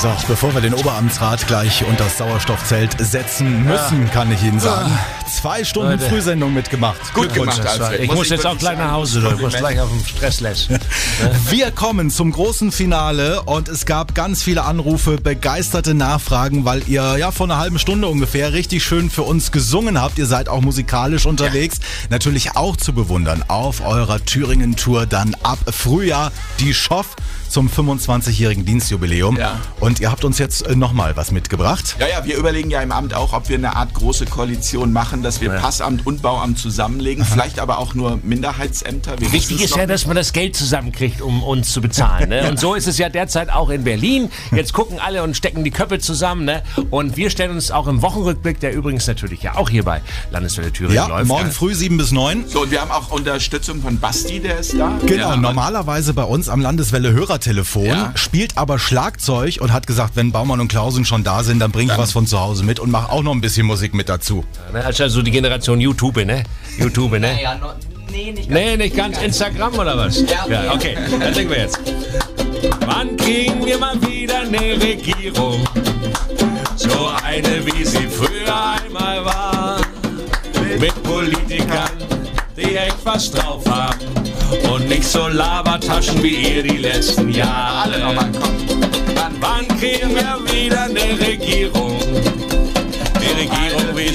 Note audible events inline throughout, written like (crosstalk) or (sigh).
So, bevor wir den Oberamtsrat gleich unter das Sauerstoffzelt setzen müssen, kann ich Ihnen sagen. Zwei Stunden Leute. Frühsendung mitgemacht. Gut gemacht, Alfred. Ich Muss ich jetzt auch gleich nach. Hause, Leute. Ich muss gleich auf dem Stressless. (laughs) Wir kommen zum großen Finale und es gab ganz viele Anrufe, begeisterte Nachfragen, weil ihr ja vor einer halben Stunde ungefähr richtig schön für uns gesungen habt. Ihr seid auch musikalisch unterwegs. Natürlich auch zu bewundern auf eurer Thüringen-Tour dann ab Frühjahr die Schoff zum 25-jährigen Dienstjubiläum. Ja. Und ihr habt uns jetzt äh, nochmal was mitgebracht. Ja, ja, wir überlegen ja im Amt auch, ob wir eine Art große Koalition machen, dass wir Passamt und Bauamt zusammenlegen, vielleicht aber auch nur Minderheitsämter. Wir Wichtig ist ja, dass man das Geld zusammenkriegt, um uns zu bezahlen. Ne? (laughs) Und so ist es ja derzeit auch in Berlin. Jetzt gucken alle und stecken die Köpfe zusammen. Ne? Und wir stellen uns auch im Wochenrückblick, der übrigens natürlich ja auch hier bei Landeswelle Thüringen Ja, läuft. morgen früh 7 bis 9. So, und wir haben auch Unterstützung von Basti, der ist da. Genau, ja, normalerweise bei uns am Landeswelle Hörertelefon, Ja. spielt aber Schlagzeug und hat gesagt, wenn Baumann und Klausen schon da sind, dann bring ich was von zu Hause mit und mach auch noch ein bisschen Musik mit dazu. Ne? Also so die Generation YouTube, ne? YouTube, ne? Ja, no, nee, nicht ganz. Nee, nicht ganz Instagram oder was? Ja, okay. ja okay. Dann singen wir jetzt. Wann kriegen wir mal wieder eine Regierung? So eine, wie sie früher einmal war. Mit Politikern, die echt was drauf haben. Und nicht so Labertaschen wie ihr die letzten Jahre. Alle nochmal, komm. Wann kriegen wir wieder eine Regierung?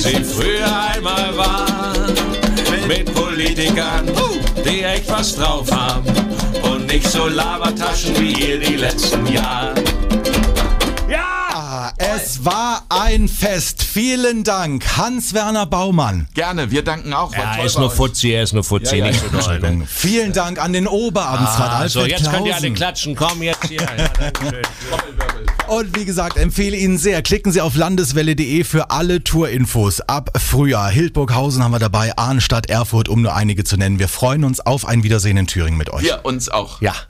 Sie früher einmal war. Mit Politikern, die echt was drauf haben. Und nicht so Labertaschen wie ihr die letzten Jahre. Ah, es war ein Fest. Vielen Dank, Hans-Werner Baumann. Gerne, wir danken auch. Er ist nur. Fuzzi, er ist nur Fuzzi, Ja, ja, doll. Ne? Vielen Dank an den Oberamtsrat Ah, Alfred so, jetzt könnt ihr alle Klausen. klatschen. Komm jetzt hier. Und wie gesagt, empfehle Ihnen sehr, klicken Sie auf landeswelle.de für alle Tourinfos ab Frühjahr. Hildburghausen haben wir dabei, Arnstadt, Erfurt, um nur einige zu nennen. Wir freuen uns auf ein Wiedersehen in Thüringen mit euch. Wir uns auch. Ja.